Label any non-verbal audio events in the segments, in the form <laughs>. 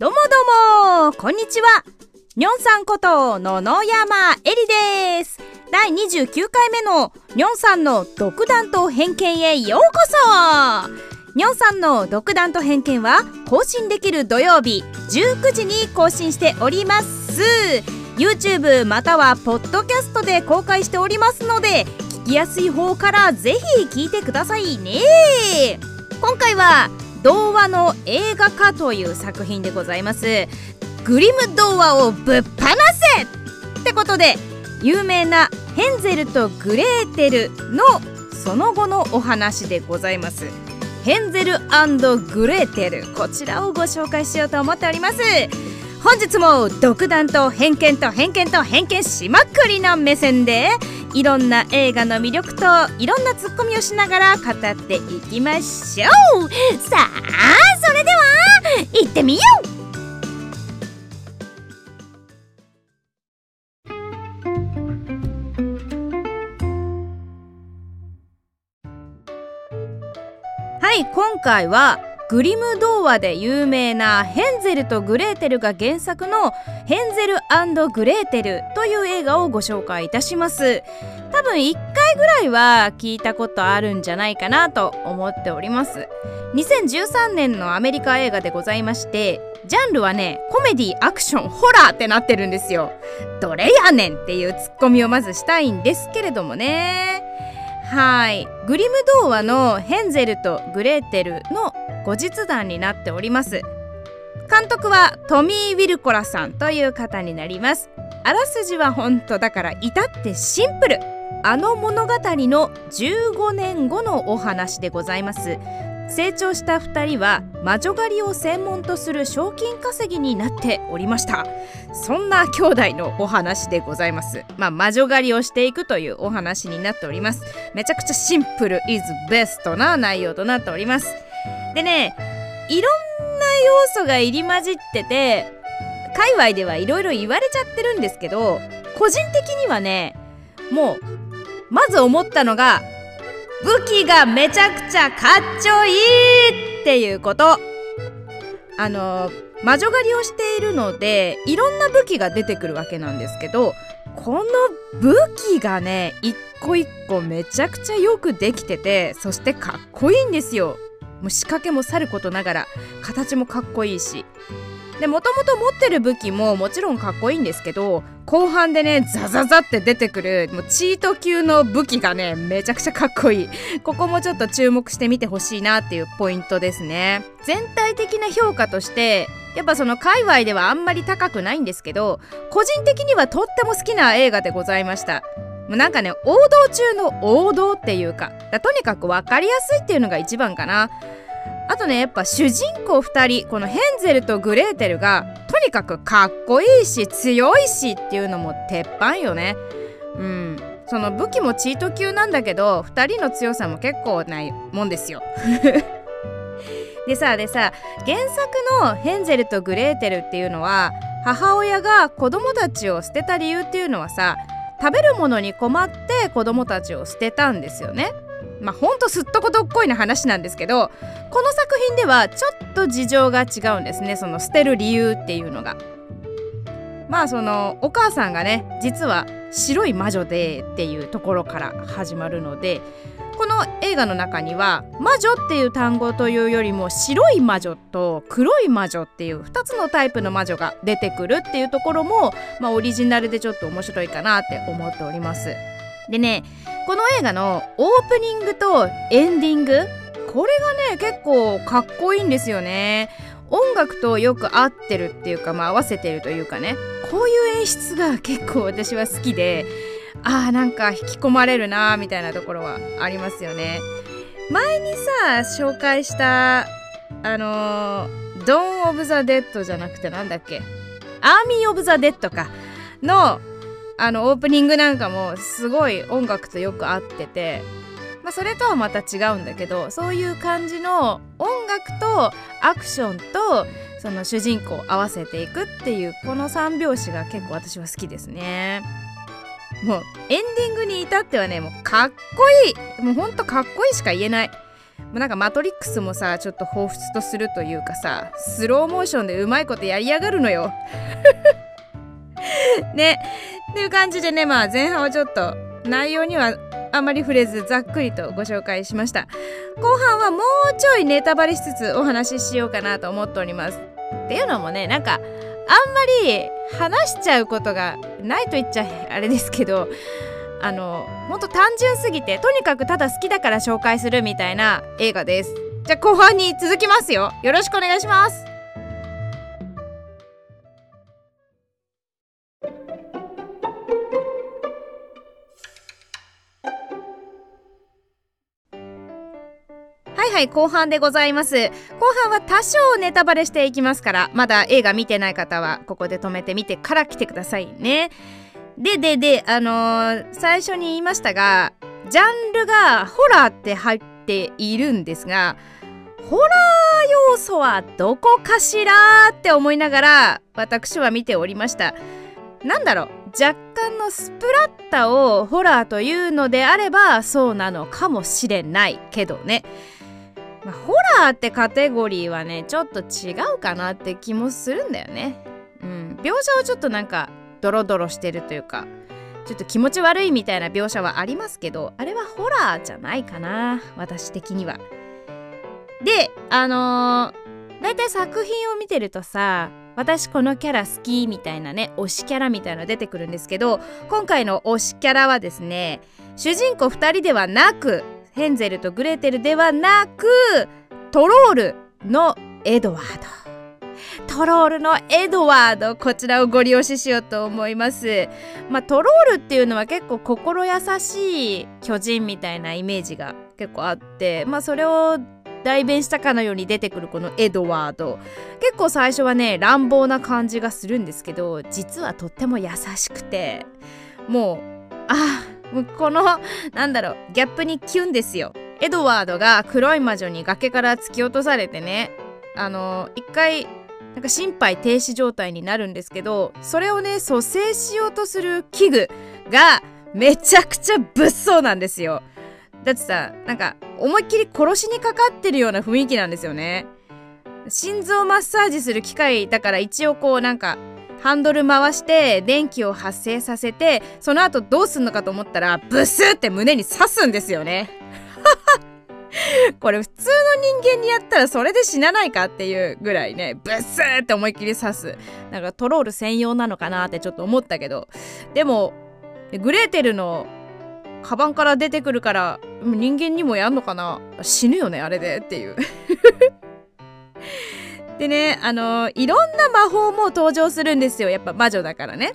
どうもどうもこんにちは。にょんさんこと野々山えりです。第29回目のにょんさんの独断と偏見へようこそ。にょんさんの独断と偏見は更新できる土曜日19時に更新しております。YouTube またはポッドキャストで公開しておりますので聞きやすい方からぜひ聞いてくださいね。今回は童話の映画化という作品でございます。グリム童話をぶっ放せってことで有名なヘンゼルとグレーテルのその後のお話でございます。ヘンゼルグレーテルこちらをご紹介しようと思っております。本日も独断と偏見と偏見と偏見しまくりの目線でいろんな映画の魅力といろんなツッコミをしながら語っていきましょう。さあそれでは行ってみよう。はい今回はグリム童話で有名なヘンゼルとグレーテルが原作のヘンゼルグレーテルという映画をご紹介いたします。多分1回ぐらいは聞いたことあるんじゃないかなと思っております。2013年のアメリカ映画でございましてジャンルはねコメディアクションホラーってなってるんですよ。どれやねんっていうツッコミをまずしたいんですけれどもね。はい。グリム童話のヘンゼルとグレーテルの後日談になっております。監督はトミー・ウィルコラさんという方になります。あらすじは本当だから至ってシンプル。あの物語の15年後のお話でございます。成長した2人は魔女狩りを専門とする賞金稼ぎになっておりました。そんな兄弟のお話でございます。まあ魔女狩りをしていくというお話になっております。めちゃくちゃシンプルイズベストな内容となっております。でねいろんな要素が入り混じってて界隈ではいろいろ言われちゃってるんですけど個人的にはねもうまず思ったのが武器がめちゃくちゃかっちょいいっていうこと。あの魔女狩りをしているのでいろんな武器が出てくるわけなんですけどこの武器がね一個一個めちゃくちゃよくできててそしてかっこいいんですよ。もう仕掛けもさることながら形もかっこいいし。でもともと持ってる武器ももちろんかっこいいんですけど後半でねザザザって出てくるもうチート級の武器がねめちゃくちゃかっこいい。ここもちょっと注目してみてほしいなっていうポイントですね。全体的な評価としてやっぱその界隈ではあんまり高くないんですけど個人的にはとっても好きな映画でございました。もうなんかね王道中の王道っていうかとにかく分かりやすいっていうのが一番かな。あとねやっぱ主人公2人このヘンゼルとグレーテルがとにかくかっこいいし強いしっていうのも鉄板よね。うん。その武器もチート級なんだけど2人の強さも結構ないもんですよ。<laughs> でさでさ原作のヘンゼルとグレーテルっていうのは母親が子供たちを捨てた理由っていうのはさ食べるものに困って子供たちを捨てたんですよねまあほんとすっとことっこいな話なんですけどこの作品ではちょっと事情が違うんですねその捨てる理由っていうのが。まあそのお母さんがね実は白い魔女でっていうところから始まるのでこの映画の中には魔女っていう単語というよりも白い魔女と黒い魔女っていう2つのタイプの魔女が出てくるっていうところも、まあ、オリジナルでちょっと面白いかなって思っております。でねこの映画のオープニングとエンディングこれがね結構かっこいいんですよね音楽とよく合ってるっていうか、まあ、合わせてるというかねこういう演出が結構私は好きであーなんか引き込まれるなーみたいなところはありますよね。前にさ紹介したあのー、ドン・オブ・ザ・デッドじゃなくてなんだっけ？アーミー・オブ・ザ・デッドか。のあのオープニングなんかもすごい音楽とよく合ってて、まあ、それとはまた違うんだけどそういう感じの音楽とアクションとその主人公を合わせていくっていうこの3拍子が結構私は好きですね。もうエンディングに至ってはねもうかっこいい。もうほんとかっこいいしか言えない。もうなんかマトリックスもさちょっと彷彿とするというかさスローモーションでうまいことやりやがるのよ。<laughs> ね。っていう感じでねまあ前半はちょっと内容にはあまり触れずざっくりとご紹介しました。後半はもうちょいネタバレしつつお話ししようかなと思っております。っていうのもねなんかあんまり話しちゃうことがないと言っちゃあれですけどあのほんと単純すぎてとにかくただ好きだから紹介するみたいな映画です。じゃあ後半に続きますよ。よろしくお願いします。はいはい後半でございます。後半は多少ネタバレしていきますからまだ映画見てない方はここで止めてみてから来てくださいね。ででであのー、最初に言いましたがジャンルがホラーって入っているんですがホラー要素はどこかしらって思いながら私は見ておりました。なんだろう若干のスプラッタをホラーというのであればそうなのかもしれないけどね、まあ、ホラーってカテゴリーはねちょっと違うかなって気もするんだよねうん描写はちょっとなんかドロドロしてるというかちょっと気持ち悪いみたいな描写はありますけどあれはホラーじゃないかな私的には。であのー、だいたい作品を見てるとさ私このキャラ好きみたいなね推しキャラみたいなの出てくるんですけど今回の推しキャラはですね主人公2人ではなくヘンゼルとグレーテルではなくトロールのエドワード。トロールのエドワードこちらをご利用ししようと思いますまあトロールっていうのは結構心優しい巨人みたいなイメージが結構あってまあそれを代弁したかのように出てくるこのエドワード結構最初はね乱暴な感じがするんですけど実はとっても優しくてもうあもうこのなんだろうギャップにキュンですよ。エドワードが黒い魔女に崖から突き落とされてねあの一回なんか心肺停止状態になるんですけどそれをね蘇生しようとする器具がめちゃくちゃ物騒なんですよ。だってさなんか思いっきり殺しにかかってるような雰囲気なんですよね。心臓マッサージする機械だから一応こうなんかハンドル回して電気を発生させてその後どうすんのかと思ったらブスって胸に刺すんですよね。<laughs> これ普通の人間にやったらそれで死なないかっていうぐらいねブスーって思いっきり刺す。なんかトロール専用なのかなってちょっと思ったけど。でもグレーテルのカバンから出てくるから人間にもやんのかな？死ぬよねあれでっていう。でねあのいろんな魔法も登場するんですよ。やっぱ魔女だからね。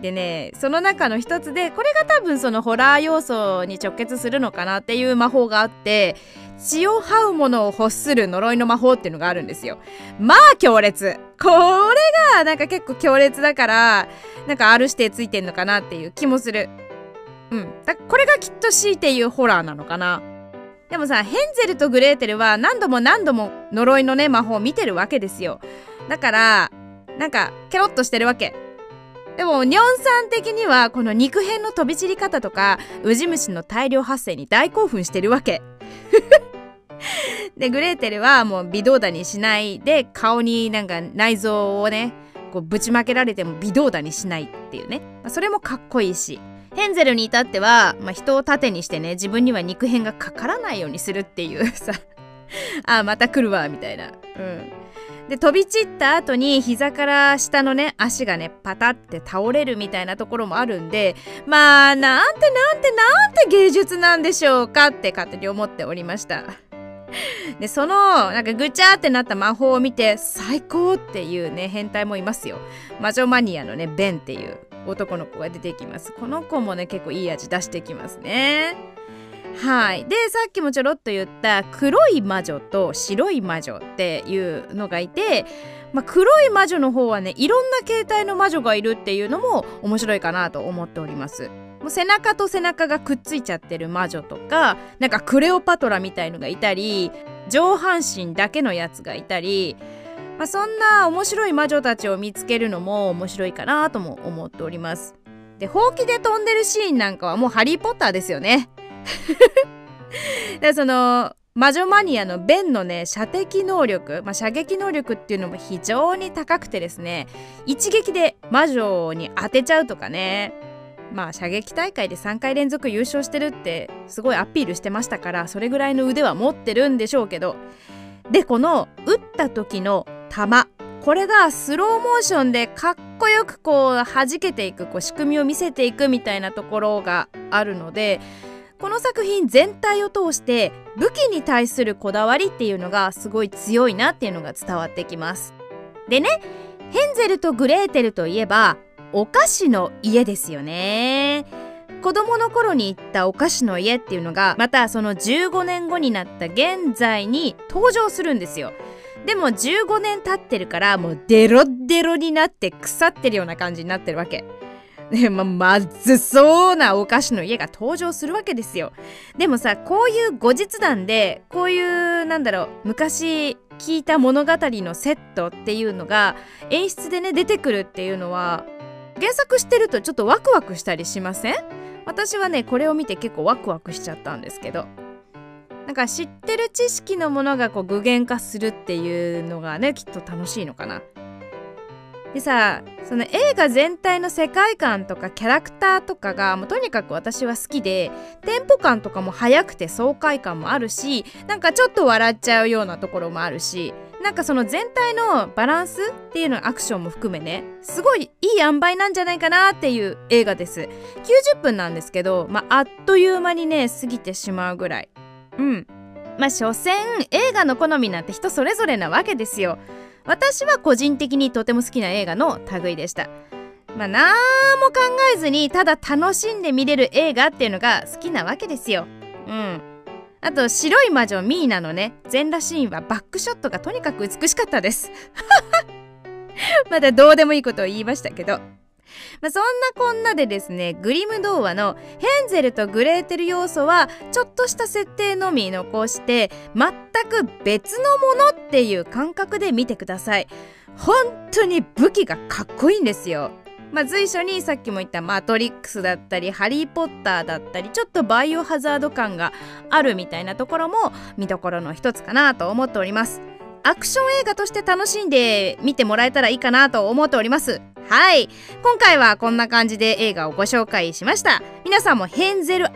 でねその中の一つでこれが多分そのホラー要素に直結するのかなっていう魔法があって血を這うものを欲する呪いの魔法っていうのがあるんですよ。まあ強烈。これがなんか結構強烈だからなんか R 指定ついてんのかなっていう気もする。うん。だこれがきっと強いて言うホラーなのかな。でもさヘンゼルとグレーテルは何度も何度も呪いのね魔法を見てるわけですよ。だからなんかケロッとしてるわけ。でもニョンさん的にはこの肉片の飛び散り方とかウジ虫の大量発生に大興奮してるわけ。<laughs> でグレーテルはもう微動だにしない。で顔になんか内臓をねこうぶちまけられても微動だにしないっていうね、まあ、それもかっこいいし。ヘンゼルに至っては、まあ、人を盾にしてね自分には肉片がかからないようにするっていう <laughs> さ <laughs> あまた来るわみたいな。うん。で飛び散った後に膝から下のね足がねパタって倒れるみたいなところもあるんでまあなんてなんてなんて芸術なんでしょうかって勝手に思っておりました。<laughs> でそのなんかぐちゃってなった魔法を見て最高っていうね変態もいますよ。魔女マニアのねベンっていう。男の子が出てきます。この子もね結構いい味出してきますね。はい。でさっきもちょろっと言った黒い魔女と白い魔女っていうのがいて、まあ、黒い魔女の方はねいろんな形態の魔女がいるっていうのも面白いかなと思っております。もう背中と背中がくっついちゃってる魔女とかなんかクレオパトラみたいのがいたり上半身だけのやつがいたり、まあ、そんな面白い魔女たちを見つけるのも面白いかなとも思っております。でほうきで飛んでるシーンなんかはもうハリー・ポッターですよね。<laughs> でその魔女マニアのベンのね射的能力、まあ、射撃能力っていうのも非常に高くてですね一撃で魔女に当てちゃうとかねまあ射撃大会で3回連続優勝してるってすごいアピールしてましたからそれぐらいの腕は持ってるんでしょうけど。でこの撃った時の弾これがスローモーションでかっこよくこう弾けていくこう仕組みを見せていくみたいなところがあるのでこの作品全体を通して武器に対するこだわりっていうのがすごい強いなっていうのが伝わってきます。でねヘンゼルとグレーテルといえばお菓子の家ですよね。子供の頃に行ったお菓子の家っていうのがまたその15年後になった現在に登場するんですよ。でも15年経ってるからもうデロデロになって腐ってるような感じになってるわけ。ねままずそうなお菓子の家が登場するわけですよ。でもさこういう後日談でこういうなんだろう昔聞いた物語のセットっていうのが演出でね出てくるっていうのは原作してるとちょっとワクワクしたりしません？私はねこれを見て結構ワクワクしちゃったんですけど。なんか知ってる知識のものがこう具現化するっていうのがねきっと楽しいのかな。でさその映画全体の世界観とかキャラクターとかがもうとにかく私は好きでテンポ感とかも速くて爽快感もあるしなんかちょっと笑っちゃうようなところもあるしなんかその全体のバランスっていうのアクションも含めねすごいいい塩梅なんじゃないかなっていう映画です。90分なんですけど、まあ、あっという間にね過ぎてしまうぐらい。うん。まあ所詮映画の好みなんて人それぞれなわけですよ。私は個人的にとても好きな映画の類でした。まあ何も考えずにただ楽しんで見れる映画っていうのが好きなわけですよ。うん。あと白い魔女ミーナのね全裸シーンはバックショットがとにかく美しかったです。<laughs> まだどうでもいいことを言いましたけど。まあ、そんなこんなでですねグリム童話のヘンゼルとグレーテル要素はちょっとした設定のみ残して全く別のものっていう感覚で見てください。本当に武器がかっこいいんですよ。まあ、随所にさっきも言った「マトリックス」だったり「ハリー・ポッター」だったりちょっとバイオハザード感があるみたいなところも見どころの一つかなと思っております。アクション映画として楽しんで見てもらえたらいいかなと思っております。はい。今回はこんな感じで映画をご紹介しました。皆さんもヘンゼル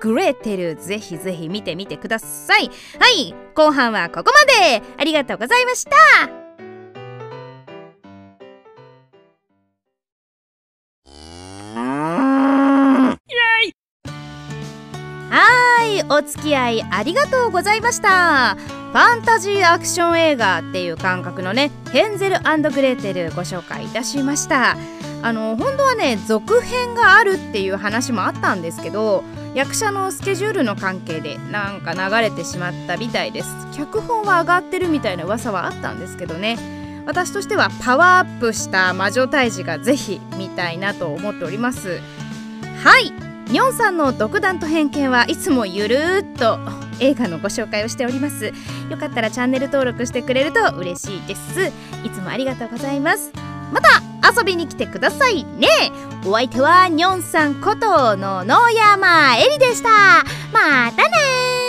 グレーテルぜひぜひ見てみてください。はい。後半はここまで。ありがとうございました。お付き合いありがとうございました。ファンタジーアクション映画っていう感覚のねヘンゼルグレーテルご紹介いたしました。あの本当はね続編があるっていう話もあったんですけど役者のスケジュールの関係でなんか流れてしまったみたいです。脚本は上がってるみたいな噂はあったんですけどね。私としてはパワーアップした魔女退治がぜひ見たいなと思っております。はい。ニョンさんの独断と偏見はいつもゆるーっと映画のご紹介をしております。よかったらチャンネル登録してくれると嬉しいです。いつもありがとうございます。また遊びに来てくださいね。お相手はニョンさんことの野山えりでした。またね